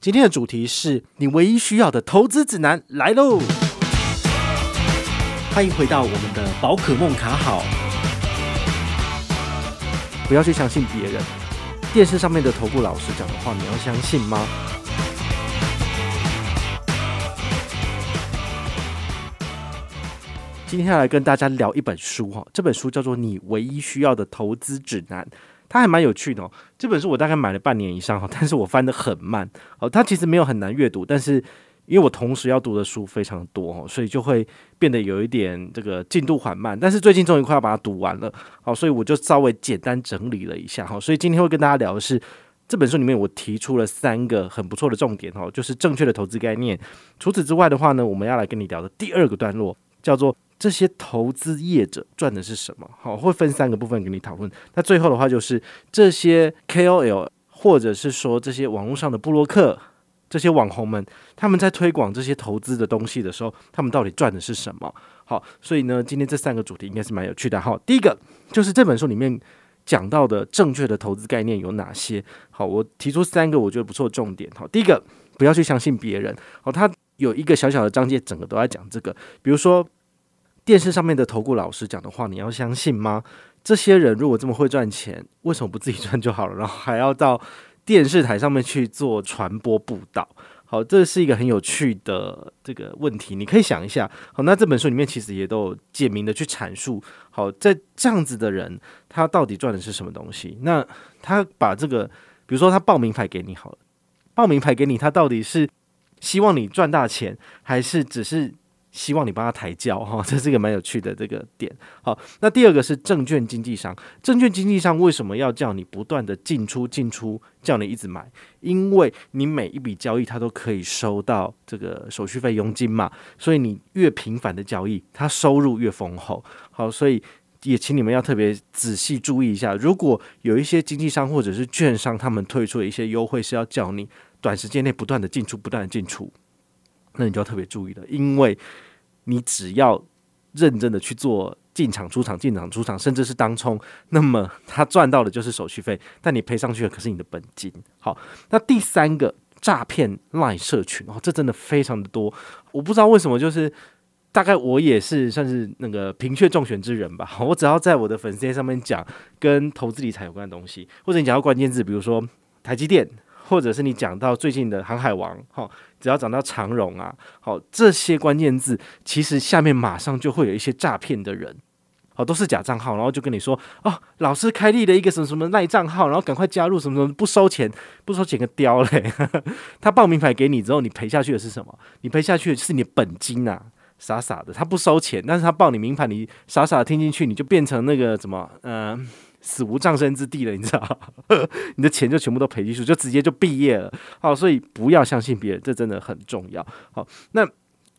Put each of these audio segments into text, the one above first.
今天的主题是你唯一需要的投资指南来喽！欢迎回到我们的宝可梦卡好。不要去相信别人，电视上面的投顾老师讲的话，你要相信吗？今天要来跟大家聊一本书哈，这本书叫做《你唯一需要的投资指南》。它还蛮有趣的哦，这本书我大概买了半年以上哈，但是我翻得很慢哦。它其实没有很难阅读，但是因为我同时要读的书非常多哦，所以就会变得有一点这个进度缓慢。但是最近终于快要把它读完了，好，所以我就稍微简单整理了一下哈。所以今天会跟大家聊的是这本书里面我提出了三个很不错的重点哦，就是正确的投资概念。除此之外的话呢，我们要来跟你聊的第二个段落叫做。这些投资业者赚的是什么？好，会分三个部分给你讨论。那最后的话就是这些 KOL 或者是说这些网络上的布洛克、这些网红们，他们在推广这些投资的东西的时候，他们到底赚的是什么？好，所以呢，今天这三个主题应该是蛮有趣的。好，第一个就是这本书里面讲到的正确的投资概念有哪些？好，我提出三个我觉得不错的重点。好，第一个不要去相信别人。好，他有一个小小的章节，整个都在讲这个，比如说。电视上面的投顾老师讲的话，你要相信吗？这些人如果这么会赚钱，为什么不自己赚就好了？然后还要到电视台上面去做传播布道？好，这是一个很有趣的这个问题，你可以想一下。好，那这本书里面其实也都有简明的去阐述。好，在这样子的人，他到底赚的是什么东西？那他把这个，比如说他报名牌给你好了，报名牌给你，他到底是希望你赚大钱，还是只是？希望你帮他抬轿哈，这是一个蛮有趣的这个点。好，那第二个是证券经纪商，证券经纪商为什么要叫你不断的进出进出，叫你一直买？因为你每一笔交易他都可以收到这个手续费佣金嘛，所以你越频繁的交易，他收入越丰厚。好，所以也请你们要特别仔细注意一下，如果有一些经纪商或者是券商，他们推出的一些优惠是要叫你短时间内不断的进出，不断的进出，那你就要特别注意了，因为。你只要认真的去做进场出场进场出场，甚至是当冲，那么他赚到的就是手续费，但你赔上去的可是你的本金。好，那第三个诈骗 LINE 社群哦，这真的非常的多，我不知道为什么，就是大概我也是算是那个贫血中选之人吧。我只要在我的粉丝上面讲跟投资理财有关的东西，或者你讲到关键字，比如说台积电。或者是你讲到最近的航海王，哈，只要讲到长荣啊，好，这些关键字，其实下面马上就会有一些诈骗的人，好，都是假账号，然后就跟你说，哦，老师开立了一个什么什么赖账号，然后赶快加入，什么什么不收钱，不收钱个雕嘞，他报名牌给你之后，你赔下去的是什么？你赔下去的是你的本金呐、啊，傻傻的，他不收钱，但是他报你名牌，你傻傻的听进去，你就变成那个什么，嗯、死无葬身之地了，你知道？你的钱就全部都赔进去，就直接就毕业了。好，所以不要相信别人，这真的很重要。好，那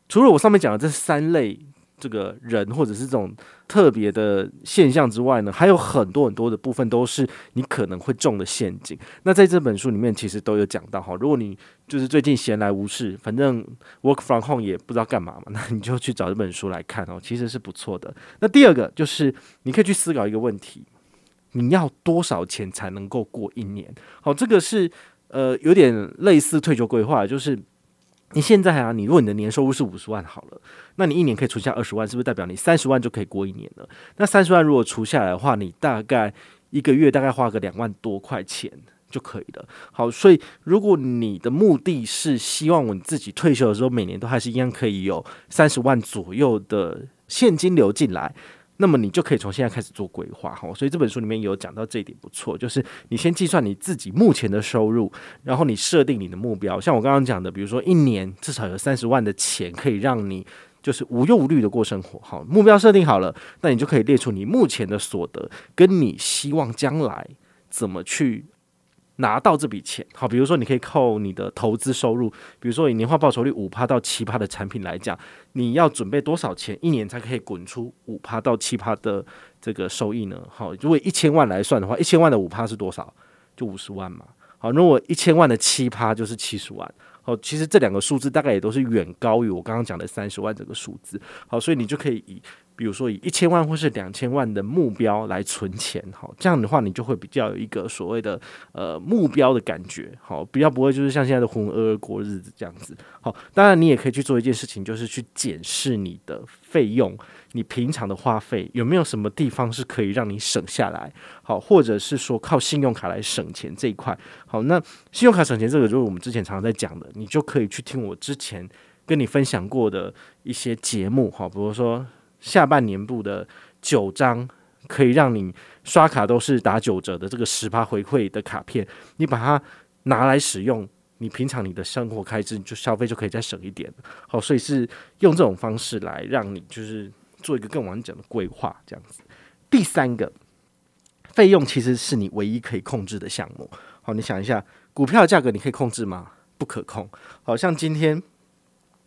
除了我上面讲的这三类这个人或者是这种特别的现象之外呢，还有很多很多的部分都是你可能会中的陷阱。那在这本书里面其实都有讲到哈，如果你就是最近闲来无事，反正 work from home 也不知道干嘛嘛，那你就去找这本书来看哦，其实是不错的。那第二个就是你可以去思考一个问题。你要多少钱才能够过一年？好，这个是呃有点类似退休规划，就是你现在啊，你如果你的年收入是五十万好了，那你一年可以存下二十万，是不是代表你三十万就可以过一年了？那三十万如果除下来的话，你大概一个月大概花个两万多块钱就可以了。好，所以如果你的目的是希望我自己退休的时候每年都还是一样可以有三十万左右的现金流进来。那么你就可以从现在开始做规划哈，所以这本书里面有讲到这一点不错，就是你先计算你自己目前的收入，然后你设定你的目标，像我刚刚讲的，比如说一年至少有三十万的钱可以让你就是无忧无虑的过生活，好，目标设定好了，那你就可以列出你目前的所得，跟你希望将来怎么去。拿到这笔钱，好，比如说你可以扣你的投资收入，比如说以年化报酬率五趴到七趴的产品来讲，你要准备多少钱一年才可以滚出五趴到七趴的这个收益呢？好，如果一千万来算的话，一千万的五趴是多少？就五十万嘛。好，如果一千万的七趴就是七十万。好，其实这两个数字大概也都是远高于我刚刚讲的三十万这个数字。好，所以你就可以以比如说以一千万或是两千万的目标来存钱，好，这样的话你就会比较有一个所谓的呃目标的感觉，好，比较不会就是像现在的浑浑噩噩过日子这样子，好，当然你也可以去做一件事情，就是去检视你的费用，你平常的花费有没有什么地方是可以让你省下来，好，或者是说靠信用卡来省钱这一块，好，那信用卡省钱这个就是我们之前常常在讲的，你就可以去听我之前跟你分享过的一些节目，好，比如说下半年度的九张可以让你刷卡都是打九折的这个十趴回馈的卡片，你把它拿来使用。你平常你的生活开支你就消费就可以再省一点，好，所以是用这种方式来让你就是做一个更完整的规划，这样子。第三个费用其实是你唯一可以控制的项目，好，你想一下，股票价格你可以控制吗？不可控。好像今天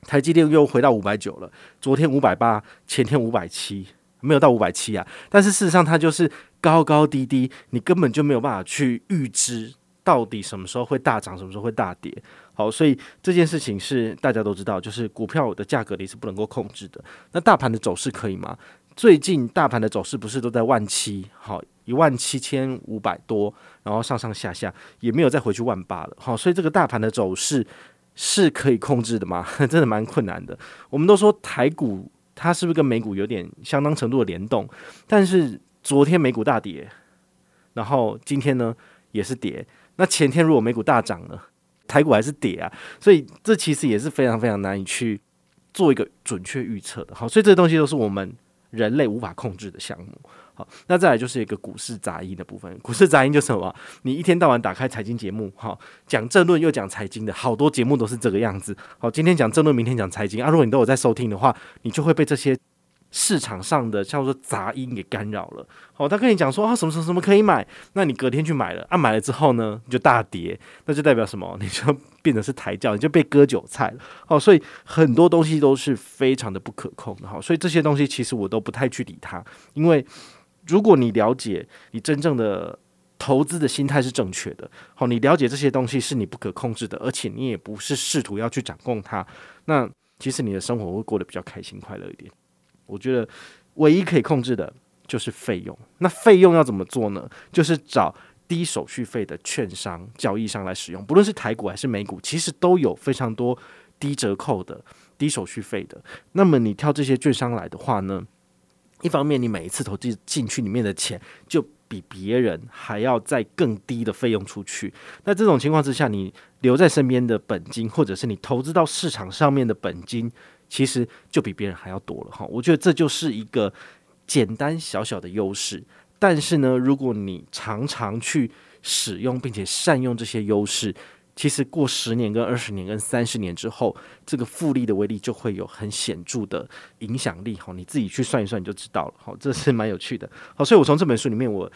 台积电又回到五百九了，昨天五百八，前天五百七，没有到五百七啊，但是事实上它就是高高低低，你根本就没有办法去预知。到底什么时候会大涨，什么时候会大跌？好，所以这件事情是大家都知道，就是股票的价格你是不能够控制的。那大盘的走势可以吗？最近大盘的走势不是都在万七，好，一万七千五百多，然后上上下下也没有再回去万八了。好，所以这个大盘的走势是可以控制的吗？真的蛮困难的。我们都说台股它是不是跟美股有点相当程度的联动？但是昨天美股大跌，然后今天呢也是跌。那前天如果美股大涨呢，台股还是跌啊，所以这其实也是非常非常难以去做一个准确预测的。好，所以这些东西都是我们人类无法控制的项目。好，那再来就是一个股市杂音的部分。股市杂音就是什么？你一天到晚打开财经节目，好，讲政论又讲财经的，好多节目都是这个样子。好，今天讲政论，明天讲财经啊。如果你都有在收听的话，你就会被这些。市场上的叫做杂音给干扰了。好，他跟你讲说啊，什么什么什么可以买，那你隔天去买了啊，买了之后呢，你就大跌，那就代表什么？你就变成是抬轿，你就被割韭菜了。好，所以很多东西都是非常的不可控的。好，所以这些东西其实我都不太去理它，因为如果你了解你真正的投资的心态是正确的，好，你了解这些东西是你不可控制的，而且你也不是试图要去掌控它，那其实你的生活会过得比较开心快乐一点。我觉得唯一可以控制的就是费用。那费用要怎么做呢？就是找低手续费的券商、交易商来使用。不论是台股还是美股，其实都有非常多低折扣的、低手续费的。那么你挑这些券商来的话呢，一方面你每一次投资进去里面的钱就比别人还要再更低的费用出去。那这种情况之下，你留在身边的本金，或者是你投资到市场上面的本金。其实就比别人还要多了哈，我觉得这就是一个简单小小的优势。但是呢，如果你常常去使用并且善用这些优势，其实过十年、跟二十年、跟三十年之后，这个复利的威力就会有很显著的影响力哈。你自己去算一算你就知道了。好，这是蛮有趣的。好，所以我从这本书里面我。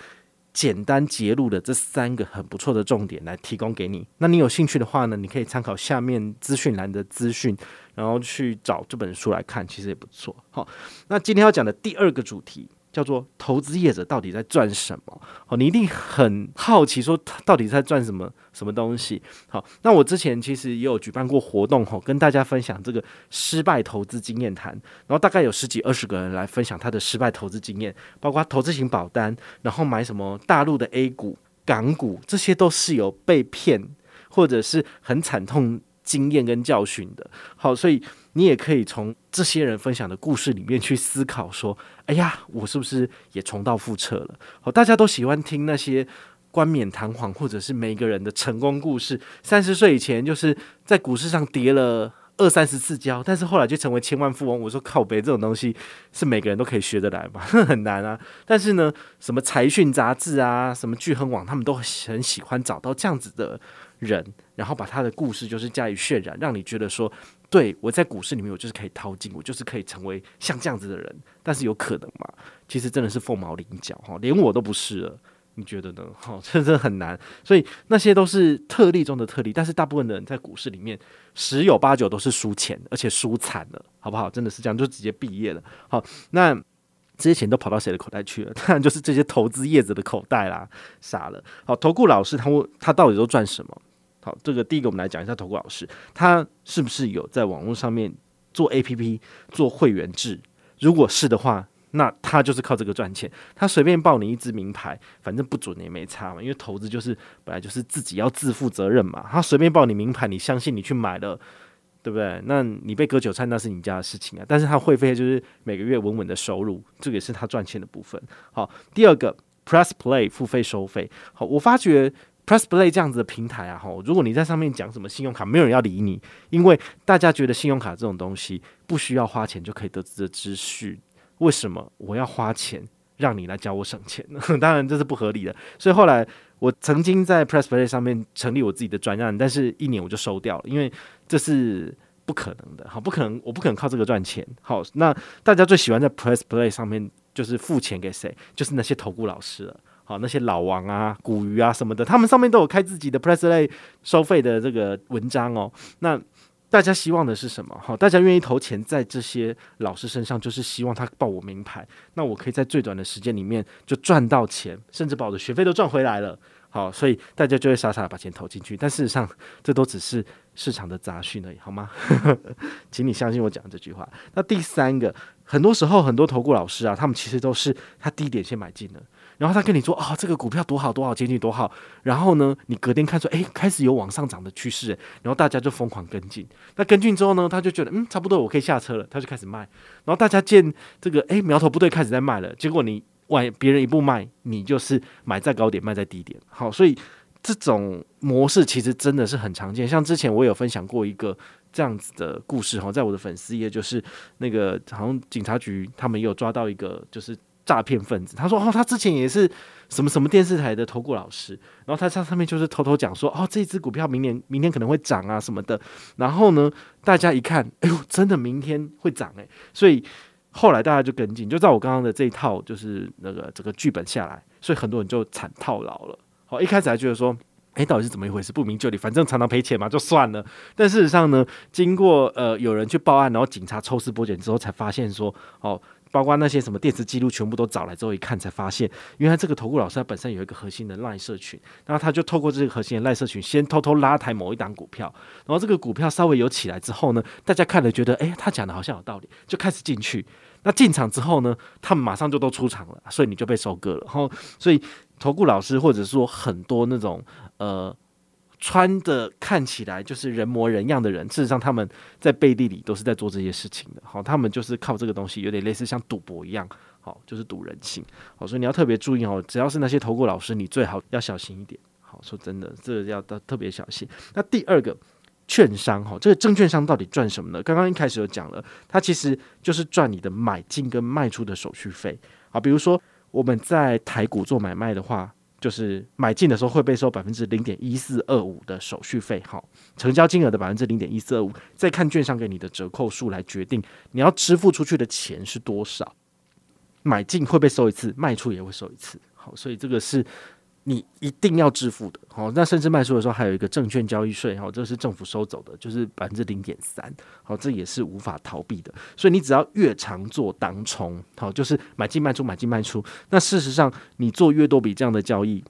简单揭露的这三个很不错的重点来提供给你。那你有兴趣的话呢，你可以参考下面资讯栏的资讯，然后去找这本书来看，其实也不错。好，那今天要讲的第二个主题。叫做投资业者到底在赚什么？好，你一定很好奇，说他到底在赚什么什么东西？好，那我之前其实也有举办过活动，吼，跟大家分享这个失败投资经验谈，然后大概有十几二十个人来分享他的失败投资经验，包括投资型保单，然后买什么大陆的 A 股、港股，这些都是有被骗或者是很惨痛经验跟教训的。好，所以。你也可以从这些人分享的故事里面去思考，说：“哎呀，我是不是也重蹈覆辙了？”好，大家都喜欢听那些冠冕堂皇，或者是每个人的成功故事。三十岁以前就是在股市上跌了二三十次跤，但是后来就成为千万富翁。我说靠北，这种东西是每个人都可以学得来吗？很难啊。但是呢，什么财讯杂志啊，什么巨亨网，他们都很喜欢找到这样子的人，然后把他的故事就是加以渲染，让你觉得说。对，我在股市里面，我就是可以淘金，我就是可以成为像这样子的人。但是有可能吗？其实真的是凤毛麟角哈，连我都不是了。你觉得呢？哈，真的很难。所以那些都是特例中的特例，但是大部分的人在股市里面十有八九都是输钱，而且输惨了，好不好？真的是这样，就直接毕业了。好，那这些钱都跑到谁的口袋去了？当然就是这些投资业者的口袋啦，傻了。好，投顾老师他问他到底都赚什么？好，这个第一个我们来讲一下投顾老师，他是不是有在网络上面做 APP 做会员制？如果是的话，那他就是靠这个赚钱。他随便报你一支名牌，反正不准也没差嘛，因为投资就是本来就是自己要自负责任嘛。他随便报你名牌，你相信你去买了，对不对？那你被割韭菜那是你家的事情啊。但是他会费就是每个月稳稳的收入，这个也是他赚钱的部分。好，第二个 Press Play 付费收费。好，我发觉。PressPlay 这样子的平台啊，吼，如果你在上面讲什么信用卡，没有人要理你，因为大家觉得信用卡这种东西不需要花钱就可以得知的资讯，为什么我要花钱让你来教我省钱呢？当然这是不合理的。所以后来我曾经在 PressPlay 上面成立我自己的专案，但是一年我就收掉了，因为这是不可能的，好，不可能，我不可能靠这个赚钱。好，那大家最喜欢在 PressPlay 上面就是付钱给谁？就是那些投顾老师了。好，那些老王啊、古鱼啊什么的，他们上面都有开自己的 PressPlay 收费的这个文章哦。那大家希望的是什么？好，大家愿意投钱在这些老师身上，就是希望他报我名牌，那我可以在最短的时间里面就赚到钱，甚至把我的学费都赚回来了。好，所以大家就会傻傻的把钱投进去。但事实上，这都只是市场的杂讯而已，好吗？请你相信我讲的这句话。那第三个，很多时候很多投顾老师啊，他们其实都是他低点先买进了。然后他跟你说啊、哦，这个股票多好多好，前景多好。然后呢，你隔天看说，哎，开始有往上涨的趋势，然后大家就疯狂跟进。那跟进之后呢，他就觉得嗯，差不多我可以下车了，他就开始卖。然后大家见这个哎苗头不对，开始在卖了。结果你晚别人一步卖，你就是买在高点，卖在低点。好，所以这种模式其实真的是很常见。像之前我有分享过一个这样子的故事哈，在我的粉丝页，就是那个好像警察局他们有抓到一个就是。诈骗分子，他说：“哦，他之前也是什么什么电视台的投顾老师，然后他在上面就是偷偷讲说，哦，这支股票明年明天可能会涨啊什么的。然后呢，大家一看，哎呦，真的明天会涨哎，所以后来大家就跟进，就照我刚刚的这一套，就是那个这个剧本下来，所以很多人就惨套牢了。好，一开始还觉得说，哎，到底是怎么一回事？不明就里，反正常常赔钱嘛，就算了。但事实上呢，经过呃有人去报案，然后警察抽丝剥茧之后，才发现说，哦。”包括那些什么电子记录，全部都找来之后一看，才发现，原来这个投顾老师他本身有一个核心的赖社群，然后他就透过这个核心的赖社群，先偷偷拉抬某一档股票，然后这个股票稍微有起来之后呢，大家看了觉得，哎，他讲的好像有道理，就开始进去。那进场之后呢，他们马上就都出场了，所以你就被收割了。然后，所以投顾老师或者说很多那种呃。穿的看起来就是人模人样的人，事实上他们在背地里都是在做这些事情的。好，他们就是靠这个东西，有点类似像赌博一样，好，就是赌人性。好，所以你要特别注意哦，只要是那些投顾老师，你最好要小心一点。好，说真的，这个要特别小心。那第二个，券商哈，这个证券商到底赚什么呢？刚刚一开始有讲了，它其实就是赚你的买进跟卖出的手续费。好，比如说我们在台股做买卖的话。就是买进的时候会被收百分之零点一四二五的手续费，好，成交金额的百分之零点一四二五，再看券商给你的折扣数来决定你要支付出去的钱是多少。买进会被收一次，卖出也会收一次，好，所以这个是。你一定要支付的，好，那甚至卖出的时候还有一个证券交易税，好，这是政府收走的，就是百分之零点三，好，这也是无法逃避的。所以你只要越常做当冲，好，就是买进卖出买进卖出，那事实上你做越多笔这样的交易，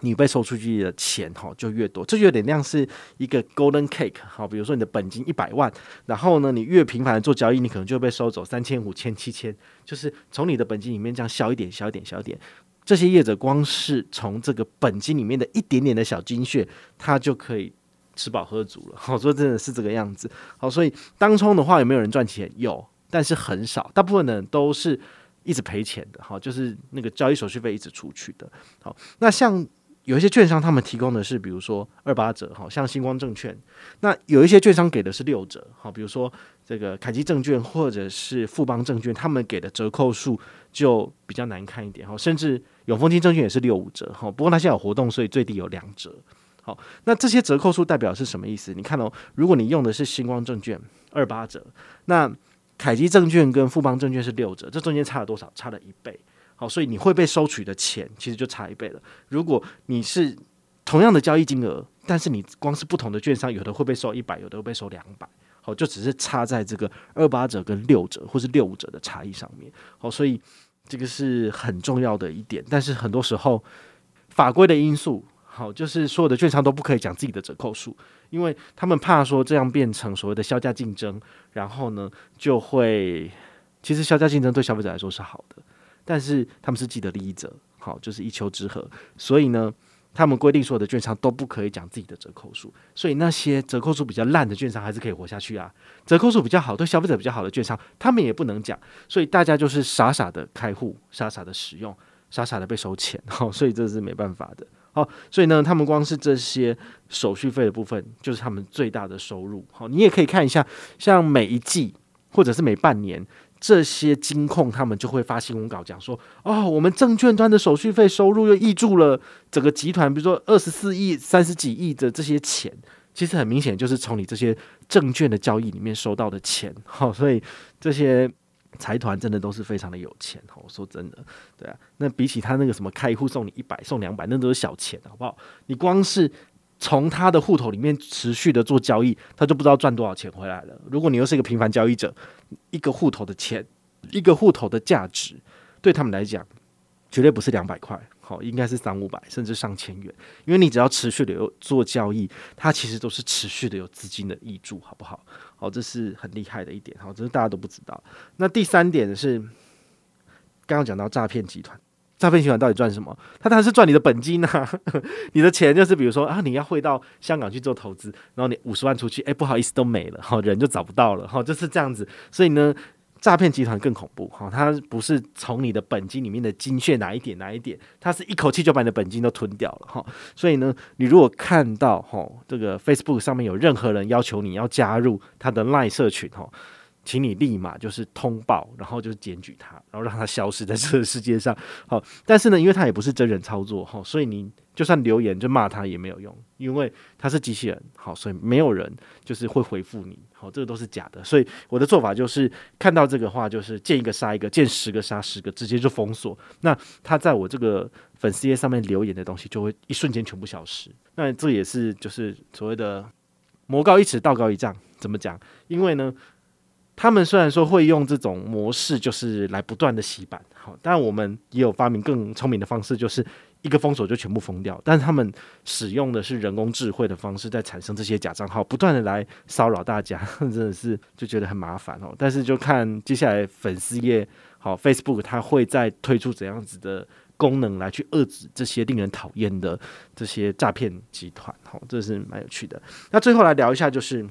你被收出去的钱哈就越多，这就有点像是一个 golden cake，好，比如说你的本金一百万，然后呢你越频繁的做交易，你可能就被收走三千、五千、七千，就是从你的本金里面这样消一点、消一点、消一点。这些业者光是从这个本金里面的一点点的小金屑，他就可以吃饱喝足了。好，说真的是这个样子。好，所以当冲的话有没有人赚钱？有，但是很少，大部分的人都是一直赔钱的。好，就是那个交易手续费一直出去的。好，那像有一些券商，他们提供的是比如说二八折，好像星光证券。那有一些券商给的是六折，好，比如说这个凯基证券或者是富邦证券，他们给的折扣数就比较难看一点。好，甚至。永丰金证券也是六五折，哈，不过它现在有活动，所以最低有两折。好，那这些折扣数代表是什么意思？你看哦，如果你用的是星光证券二八折，那凯基证券跟富邦证券是六折，这中间差了多少？差了一倍。好，所以你会被收取的钱其实就差一倍了。如果你是同样的交易金额，但是你光是不同的券商，有的会被收一百，有的会被收两百。好，就只是差在这个二八折跟六折或是六五折的差异上面。好，所以。这个是很重要的一点，但是很多时候法规的因素，好，就是所有的券商都不可以讲自己的折扣数，因为他们怕说这样变成所谓的销价竞争，然后呢就会其实销价竞争对消费者来说是好的，但是他们是既得利益者，好，就是一丘之貉，所以呢。他们规定所有的券商都不可以讲自己的折扣数，所以那些折扣数比较烂的券商还是可以活下去啊。折扣数比较好，对消费者比较好的券商，他们也不能讲，所以大家就是傻傻的开户，傻傻的使用，傻傻的被收钱，好，所以这是没办法的。好，所以呢，他们光是这些手续费的部分，就是他们最大的收入。好，你也可以看一下，像每一季或者是每半年。这些金控他们就会发新闻稿讲说，哦，我们证券端的手续费收入又挹注了整个集团，比如说二十四亿、三十几亿的这些钱，其实很明显就是从你这些证券的交易里面收到的钱。好，所以这些财团真的都是非常的有钱。我说真的，对啊，那比起他那个什么开户送你一百、送两百，那都是小钱，好不好？你光是。从他的户头里面持续的做交易，他就不知道赚多少钱回来了。如果你又是一个频繁交易者，一个户头的钱，一个户头的价值，对他们来讲，绝对不是两百块，好，应该是三五百甚至上千元。因为你只要持续的有做交易，它其实都是持续的有资金的挹注，好不好？好，这是很厉害的一点，好，这是大家都不知道。那第三点是，刚刚讲到诈骗集团。诈骗集团到底赚什么？他当然是赚你的本金啊！你的钱就是，比如说啊，你要汇到香港去做投资，然后你五十万出去，哎，不好意思，都没了，哈，人就找不到了，哈，就是这样子。所以呢，诈骗集团更恐怖，哈，他不是从你的本金里面的金血哪一点哪一点，他是一口气就把你的本金都吞掉了，哈。所以呢，你如果看到哈这个 Facebook 上面有任何人要求你要加入他的 Line 社群，哈。请你立马就是通报，然后就是检举他，然后让他消失在这个世界上。好，但是呢，因为他也不是真人操作，哈，所以你就算留言就骂他也没有用，因为他是机器人，好，所以没有人就是会回复你，好，这个都是假的。所以我的做法就是看到这个话，就是见一个杀一个，见十个杀十个，直接就封锁。那他在我这个粉丝页上面留言的东西，就会一瞬间全部消失。那这也是就是所谓的魔高一尺，道高一丈。怎么讲？因为呢。他们虽然说会用这种模式，就是来不断的洗版，好，但我们也有发明更聪明的方式，就是一个封锁就全部封掉。但是他们使用的是人工智慧的方式，在产生这些假账号，不断的来骚扰大家，真的是就觉得很麻烦哦。但是就看接下来粉丝页，好，Facebook 它会再推出怎样子的功能来去遏制这些令人讨厌的这些诈骗集团，好，这是蛮有趣的。那最后来聊一下，就是。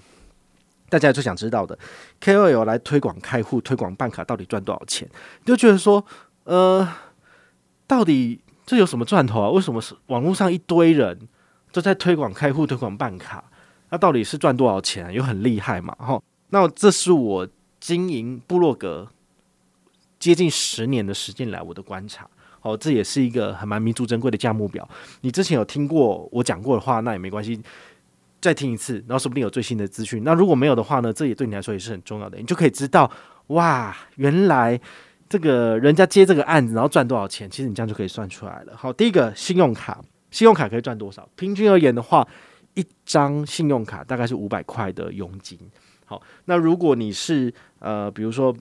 大家最想知道的，KOL 来推广开户、推广办卡，到底赚多少钱？就觉得说，呃，到底这有什么赚头啊？为什么是网络上一堆人都在推广开户、推广办卡？那到底是赚多少钱啊？又很厉害嘛？哈，那这是我经营部落格接近十年的时间来我的观察。哦，这也是一个很蛮弥足珍贵的价目表。你之前有听过我讲过的话，那也没关系。再听一次，然后说不定有最新的资讯。那如果没有的话呢？这也对你来说也是很重要的，你就可以知道哇，原来这个人家接这个案子，然后赚多少钱。其实你这样就可以算出来了。好，第一个信用卡，信用卡可以赚多少？平均而言的话，一张信用卡大概是五百块的佣金。好，那如果你是呃，比如说。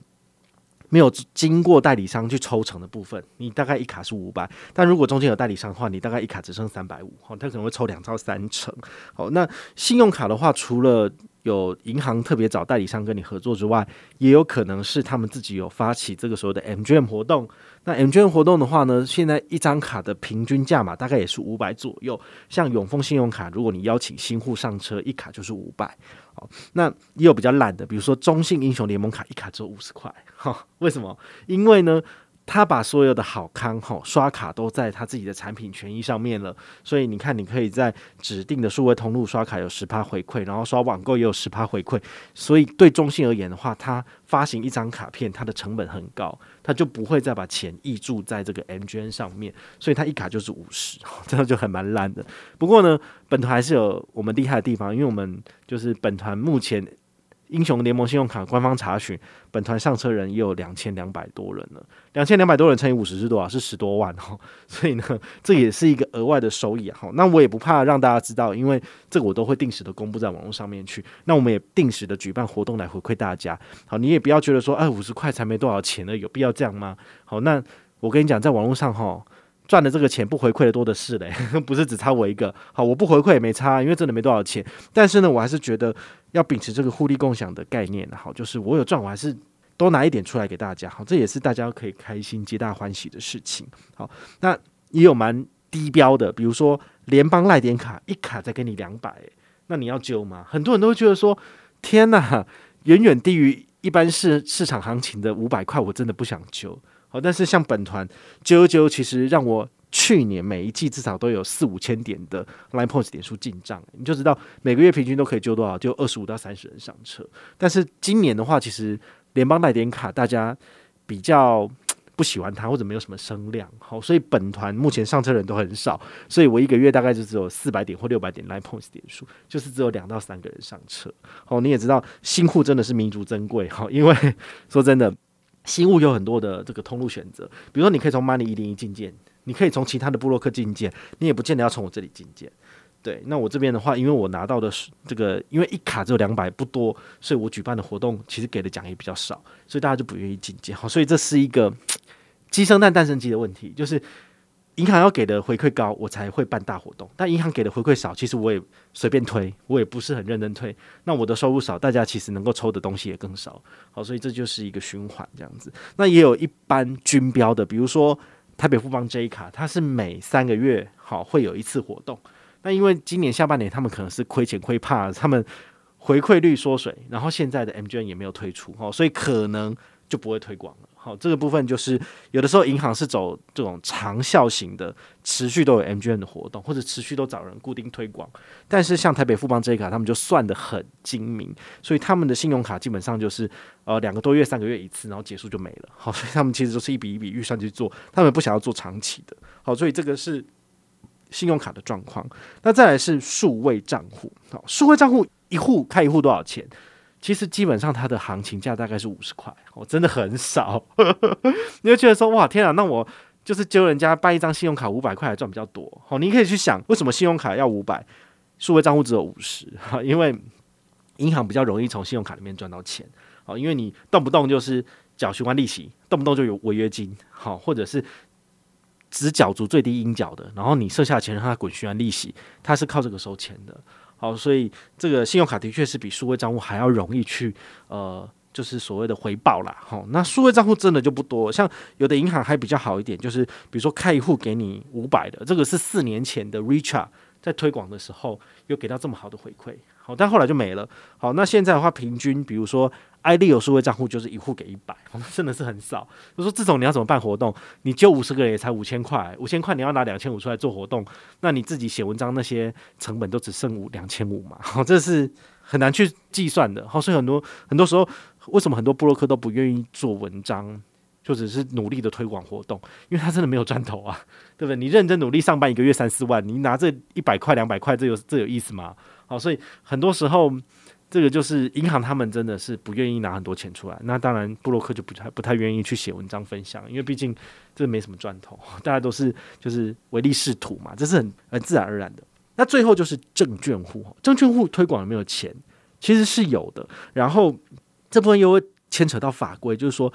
没有经过代理商去抽成的部分，你大概一卡是五百，但如果中间有代理商的话，你大概一卡只剩三百五，好，他可能会抽两到三成。好，那信用卡的话，除了有银行特别找代理商跟你合作之外，也有可能是他们自己有发起这个所谓的 MGM 活动。那 M 券活动的话呢，现在一张卡的平均价嘛大概也是五百左右。像永丰信用卡，如果你邀请新户上车，一卡就是五百。好，那也有比较烂的，比如说中信英雄联盟卡，一卡只有五十块。哈，为什么？因为呢，他把所有的好康哈刷卡都在他自己的产品权益上面了，所以你看，你可以在指定的数位通路刷卡有十趴回馈，然后刷网购也有十趴回馈。所以对中信而言的话，他发行一张卡片，它的成本很高，他就不会再把钱挹注在这个 MGN 上面，所以他一卡就是五十，这样就很蛮烂的。不过呢，本团还是有我们厉害的地方，因为我们就是本团目前。英雄联盟信用卡官方查询，本团上车人也有两千两百多人了。两千两百多人乘以五十是多少？是十多万哦。所以呢，这也是一个额外的收益哈。那我也不怕让大家知道，因为这个我都会定时的公布在网络上面去。那我们也定时的举办活动来回馈大家。好，你也不要觉得说，哎，五十块才没多少钱呢，有必要这样吗？好，那我跟你讲，在网络上哈。赚的这个钱不回馈的多的是嘞，不是只差我一个。好，我不回馈也没差，因为真的没多少钱。但是呢，我还是觉得要秉持这个互利共享的概念。好，就是我有赚，我还是多拿一点出来给大家，好，这也是大家可以开心、皆大欢喜的事情。好，那也有蛮低标的，比如说联邦赖点卡，一卡再给你两百，那你要揪吗？很多人都会觉得说，天哪，远远低于一般市市场行情的五百块，我真的不想揪。好，但是像本团揪揪，其实让我。去年每一季至少都有四五千点的 Line Points 点数进账，你就知道每个月平均都可以揪多少，就二十五到三十人上车。但是今年的话，其实联邦赖点卡大家比较不喜欢它，或者没有什么声量，好，所以本团目前上车人都很少，所以我一个月大概就只有四百点或六百点 Line Points 点数，就是只有两到三个人上车。好，你也知道新户真的是弥足珍贵，好，因为 说真的，新物有很多的这个通路选择，比如说你可以从 Money 一零一进件。你可以从其他的布洛克进件，你也不见得要从我这里进件。对，那我这边的话，因为我拿到的是这个，因为一卡只有两百不多，所以我举办的活动其实给的奖也比较少，所以大家就不愿意进件。好，所以这是一个 鸡生蛋蛋生鸡的问题，就是银行要给的回馈高，我才会办大活动；但银行给的回馈少，其实我也随便推，我也不是很认真推。那我的收入少，大家其实能够抽的东西也更少。好，所以这就是一个循环这样子。那也有一般均标的，比如说。台北富邦 J 卡，它是每三个月好会有一次活动。那因为今年下半年他们可能是亏钱亏怕了，他们回馈率缩水，然后现在的 MGM 也没有推出，哦，所以可能就不会推广了。好，这个部分就是有的时候银行是走这种长效型的，持续都有 MGM 的活动，或者持续都找人固定推广。但是像台北富邦这一卡，他们就算得很精明，所以他们的信用卡基本上就是呃两个多月、三个月一次，然后结束就没了。好，所以他们其实都是一笔一笔预算去做，他们不想要做长期的。好，所以这个是信用卡的状况。那再来是数位账户，好，数位账户一户开一户多少钱？其实基本上它的行情价大概是五十块，我真的很少。你会觉得说哇天啊，那我就是揪人家办一张信用卡五百块还赚比较多。好，你可以去想为什么信用卡要五百，数位账户只有五十？哈，因为银行比较容易从信用卡里面赚到钱。好，因为你动不动就是缴循环利息，动不动就有违约金，好，或者是只缴足最低应缴的，然后你剩下的钱让它滚循环利息，它是靠这个收钱的。好，所以这个信用卡的确是比数位账户还要容易去，呃，就是所谓的回报啦。好，那数位账户真的就不多，像有的银行还比较好一点，就是比如说开一户给你五百的，这个是四年前的 Richard 在推广的时候有给到这么好的回馈。好，但后来就没了。好，那现在的话，平均比如说，iLeo 有数位账户就是一户给一百，真的是很少。就说这种你要怎么办活动？你就五十个人也才五千块，五千块你要拿两千五出来做活动，那你自己写文章那些成本都只剩五两千五嘛？好，这是很难去计算的。好，所以很多很多时候，为什么很多部落客都不愿意做文章，就只是努力的推广活动？因为他真的没有赚头啊，对不对？你认真努力上班一个月三四万，你拿这一百块两百块，这有这有意思吗？好，所以很多时候，这个就是银行他们真的是不愿意拿很多钱出来。那当然，布洛克就不太不太愿意去写文章分享，因为毕竟这没什么赚头，大家都是就是唯利是图嘛，这是很很自然而然的。那最后就是证券户，证券户推广有没有钱？其实是有的。然后这部分又会牵扯到法规，就是说，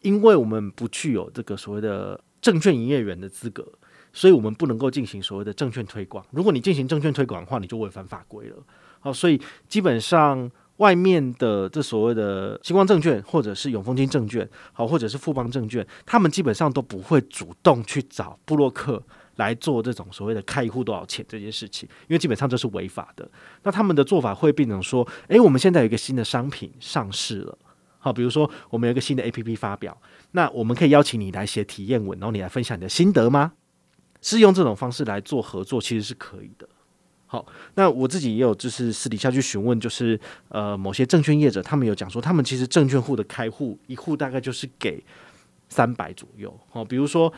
因为我们不具有这个所谓的证券营业员的资格。所以我们不能够进行所谓的证券推广。如果你进行证券推广的话，你就违反法规了。好，所以基本上外面的这所谓的新光证券，或者是永丰金证券，好，或者是富邦证券，他们基本上都不会主动去找布洛克来做这种所谓的开一户多少钱这件事情，因为基本上这是违法的。那他们的做法会变成说，诶，我们现在有一个新的商品上市了，好，比如说我们有一个新的 APP 发表，那我们可以邀请你来写体验文，然后你来分享你的心得吗？是用这种方式来做合作，其实是可以的。好，那我自己也有就是私底下去询问，就是呃某些证券业者，他们有讲说，他们其实证券户的开户一户大概就是给三百左右。好，比如说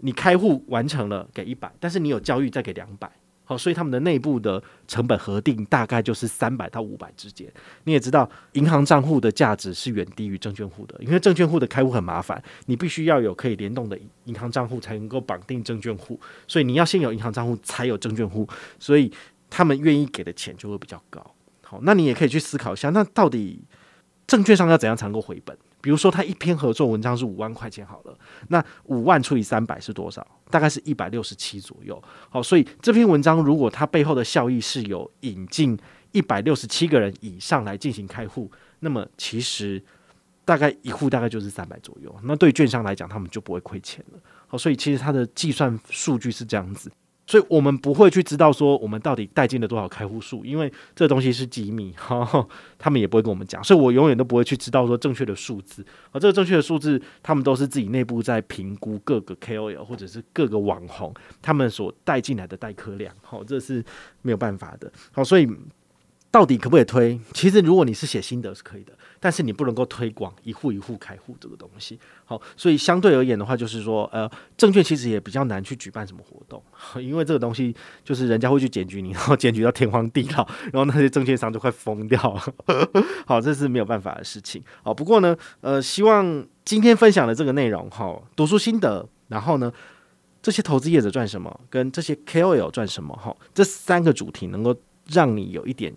你开户完成了给一百，但是你有交易再给两百。好，所以他们的内部的成本核定大概就是三百到五百之间。你也知道，银行账户的价值是远低于证券户的，因为证券户的开户很麻烦，你必须要有可以联动的银行账户才能够绑定证券户，所以你要先有银行账户才有证券户，所以他们愿意给的钱就会比较高。好，那你也可以去思考一下，那到底证券商要怎样才能够回本？比如说，他一篇合作文章是五万块钱好了，那五万除以三百是多少？大概是一百六十七左右。好，所以这篇文章如果它背后的效益是有引进一百六十七个人以上来进行开户，那么其实大概一户大概就是三百左右。那对券商来讲，他们就不会亏钱了。好，所以其实它的计算数据是这样子。所以我们不会去知道说我们到底带进了多少开户数，因为这东西是机密，哈，他们也不会跟我们讲，所以我永远都不会去知道说正确的数字。而这个正确的数字，他们都是自己内部在评估各个 KOL 或者是各个网红他们所带进来的带客量，好，这是没有办法的。好，所以。到底可不可以推？其实如果你是写心得是可以的，但是你不能够推广一户一户开户这个东西。好，所以相对而言的话，就是说，呃，证券其实也比较难去举办什么活动，因为这个东西就是人家会去检举你，然后检举到天荒地老，然后那些证券商就快疯掉了。好，这是没有办法的事情。好，不过呢，呃，希望今天分享的这个内容，哈，读书心得，然后呢，这些投资业者赚什么，跟这些 KOL 赚什么，哈，这三个主题能够让你有一点。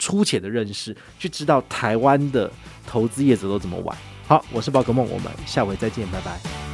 粗浅的认识，去知道台湾的投资业者都怎么玩。好，我是宝可梦，我们下回再见，拜拜。